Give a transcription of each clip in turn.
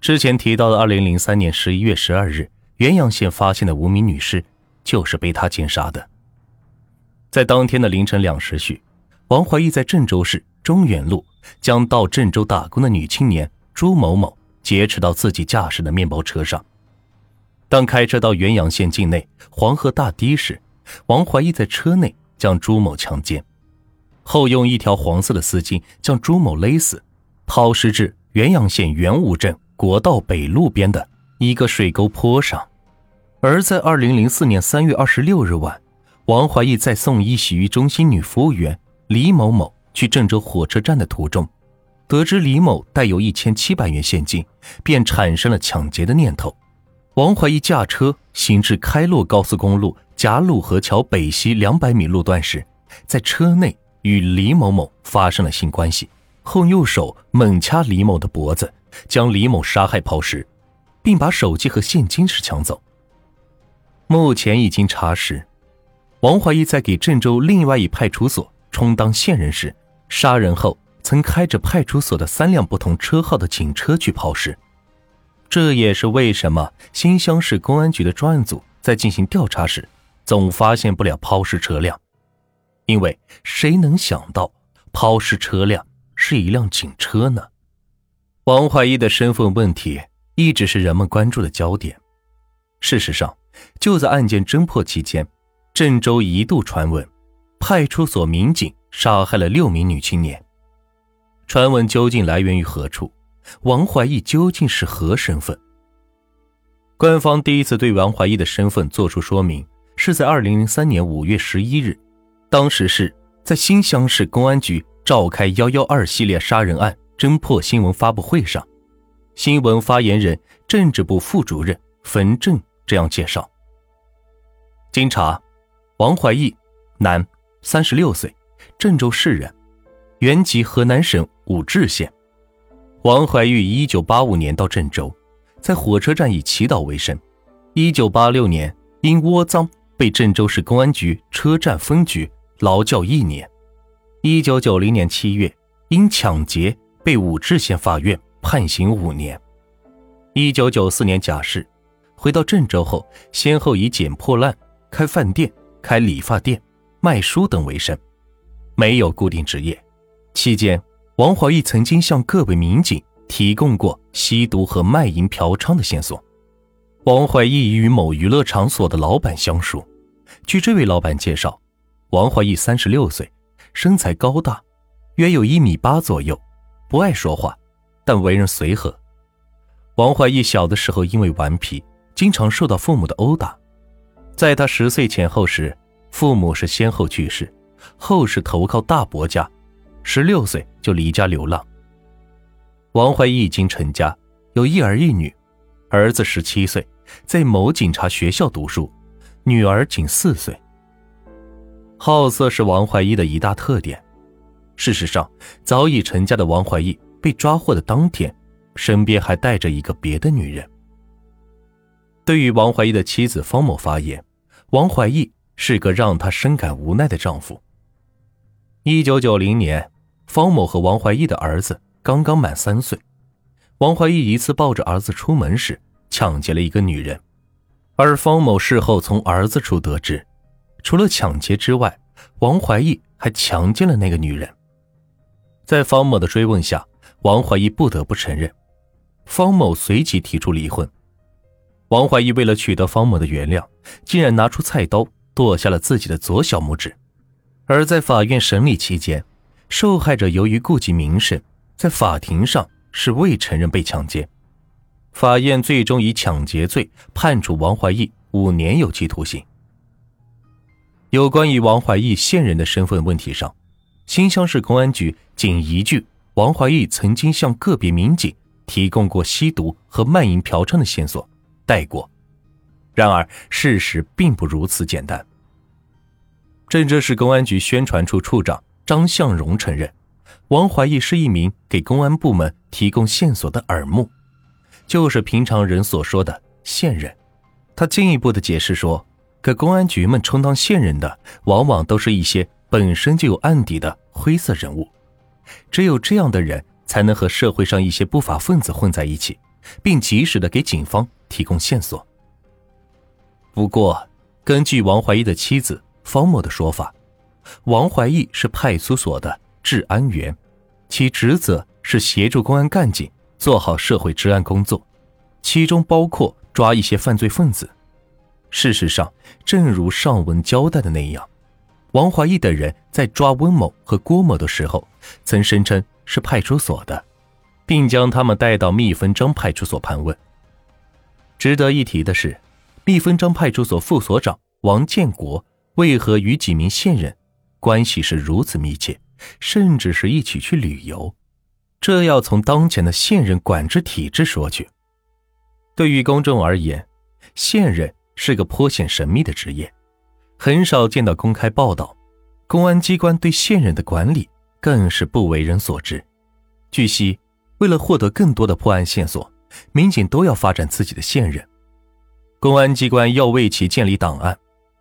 之前提到的二零零三年十一月十二日原阳县发现的无名女尸，就是被他奸杀的。在当天的凌晨两时许，王怀义在郑州市中原路将到郑州打工的女青年朱某某劫持到自己驾驶的面包车上。当开车到原阳县境内黄河大堤时，王怀义在车内将朱某强奸，后用一条黄色的丝巾将朱某勒死，抛尸至原阳县元武镇国道北路边的一个水沟坡上。而在二零零四年三月二十六日晚。王怀义在送一洗浴中心女服务员李某某去郑州火车站的途中，得知李某带有一千七百元现金，便产生了抢劫的念头。王怀义驾车行至开洛高速公路贾鲁河桥北西两百米路段时，在车内与李某某发生了性关系，后右手猛掐李某的脖子，将李某杀害抛尸，并把手机和现金是抢走。目前已经查实。王怀义在给郑州另外一派出所充当线人时，杀人后曾开着派出所的三辆不同车号的警车去抛尸。这也是为什么新乡市公安局的专案组在进行调查时，总发现不了抛尸车辆，因为谁能想到抛尸车辆是一辆警车呢？王怀义的身份问题一直是人们关注的焦点。事实上，就在案件侦破期间。郑州一度传闻，派出所民警杀害了六名女青年。传闻究竟来源于何处？王怀义究竟是何身份？官方第一次对王怀义的身份作出说明，是在二零零三年五月十一日，当时是在新乡市公安局召开“幺幺二”系列杀人案侦破新闻发布会上，新闻发言人、政治部副主任冯正这样介绍：经查。王怀义，男，三十六岁，郑州市人，原籍河南省武陟县。王怀玉一九八五年到郑州，在火车站以祈祷为生。一九八六年因窝赃被郑州市公安局车站分局劳教一年。一九九零年七月因抢劫被武陟县法院判刑五年。一九九四年假释，回到郑州后，先后以捡破烂、开饭店。开理发店、卖书等为生，没有固定职业。期间，王怀义曾经向各位民警提供过吸毒和卖淫嫖娼的线索。王怀义与某娱乐场所的老板相熟。据这位老板介绍，王怀义三十六岁，身材高大，约有一米八左右，不爱说话，但为人随和。王怀义小的时候因为顽皮，经常受到父母的殴打。在他十岁前后时，父母是先后去世，后是投靠大伯家，十六岁就离家流浪。王怀义已经成家，有一儿一女，儿子十七岁，在某警察学校读书，女儿仅四岁。好色是王怀义的一大特点。事实上，早已成家的王怀义被抓获的当天，身边还带着一个别的女人。对于王怀义的妻子方某发言。王怀义是个让他深感无奈的丈夫。一九九零年，方某和王怀义的儿子刚刚满三岁。王怀义一次抱着儿子出门时，抢劫了一个女人，而方某事后从儿子处得知，除了抢劫之外，王怀义还强奸了那个女人。在方某的追问下，王怀义不得不承认，方某随即提出离婚。王怀义为了取得方某的原谅，竟然拿出菜刀剁下了自己的左小拇指。而在法院审理期间，受害者由于顾及名声，在法庭上是未承认被强奸。法院最终以抢劫罪判处王怀义五年有期徒刑。有关于王怀义现任的身份问题上，新乡市公安局仅一句王怀义曾经向个别民警提供过吸毒和卖淫嫖娼的线索。带过，然而事实并不如此简单。郑州市公安局宣传处处长张向荣承认，王怀义是一名给公安部门提供线索的耳目，就是平常人所说的线人。他进一步的解释说，给公安局们充当线人的，往往都是一些本身就有案底的灰色人物，只有这样的人才能和社会上一些不法分子混在一起，并及时的给警方提供线索。不过，根据王怀义的妻子方某的说法，王怀义是派出所的治安员，其职责是协助公安干警做好社会治安工作，其中包括抓一些犯罪分子。事实上，正如上文交代的那样，王怀义等人在抓温某和郭某的时候，曾声称是派出所的，并将他们带到蜜蜂张派出所盘问。值得一提的是，蜜蜂张派出所副所长王建国为何与几名线人关系是如此密切，甚至是一起去旅游？这要从当前的线人管制体制说去。对于公众而言，线人。是个颇显神秘的职业，很少见到公开报道。公安机关对线人的管理更是不为人所知。据悉，为了获得更多的破案线索，民警都要发展自己的线人。公安机关要为其建立档案，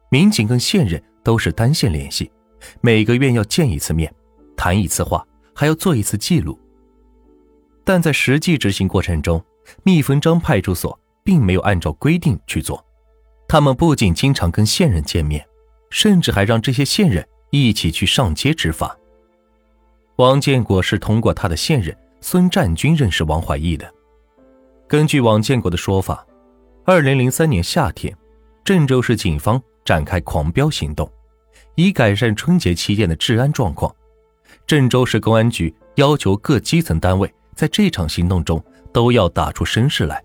民警跟线人都是单线联系，每个月要见一次面，谈一次话，还要做一次记录。但在实际执行过程中，蜜蜂张派出所并没有按照规定去做。他们不仅经常跟线人见面，甚至还让这些线人一起去上街执法。王建国是通过他的线人孙占军认识王怀义的。根据王建国的说法，二零零三年夏天，郑州市警方展开狂飙行动，以改善春节期间的治安状况。郑州市公安局要求各基层单位在这场行动中都要打出声势来。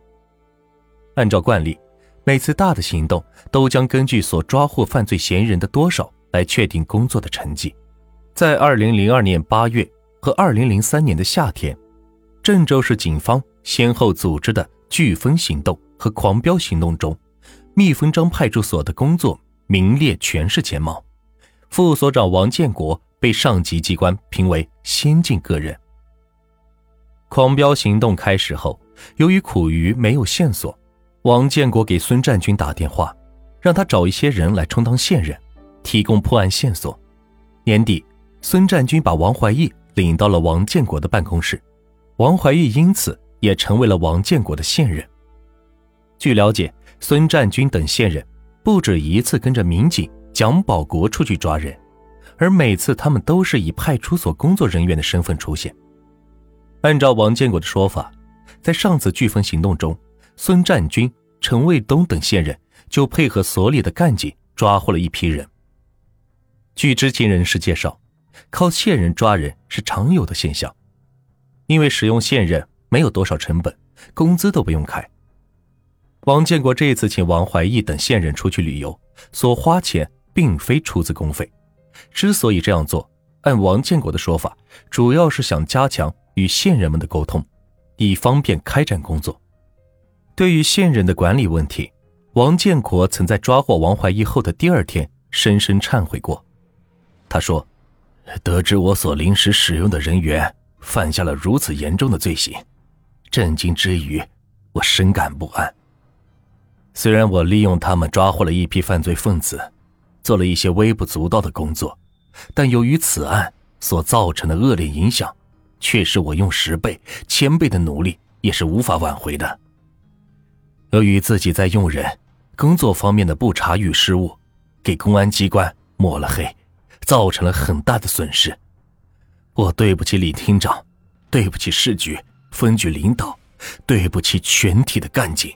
按照惯例。每次大的行动都将根据所抓获犯罪嫌疑人的多少来确定工作的成绩。在二零零二年八月和二零零三年的夏天，郑州市警方先后组织的“飓风行动”和“狂飙行动”中，蜜蜂张派出所的工作名列全市前茅。副所长王建国被上级机关评为先进个人。狂飙行动开始后，由于苦于没有线索。王建国给孙占军打电话，让他找一些人来充当线人，提供破案线索。年底，孙占军把王怀义领到了王建国的办公室，王怀义因此也成为了王建国的线人。据了解，孙占军等线人不止一次跟着民警蒋保国出去抓人，而每次他们都是以派出所工作人员的身份出现。按照王建国的说法，在上次飓风行动中。孙占军、陈卫东等线人就配合所里的干警抓获了一批人。据知情人士介绍，靠线人抓人是常有的现象，因为使用线人没有多少成本，工资都不用开。王建国这次请王怀义等线人出去旅游，所花钱并非出自公费。之所以这样做，按王建国的说法，主要是想加强与线人们的沟通，以方便开展工作。对于线人的管理问题，王建国曾在抓获王怀义后的第二天深深忏悔过。他说：“得知我所临时使用的人员犯下了如此严重的罪行，震惊之余，我深感不安。虽然我利用他们抓获了一批犯罪分子，做了一些微不足道的工作，但由于此案所造成的恶劣影响，却是我用十倍、千倍的努力也是无法挽回的。”由于自己在用人、工作方面的不查与失误，给公安机关抹了黑，造成了很大的损失。我对不起李厅长，对不起市局、分局领导，对不起全体的干警。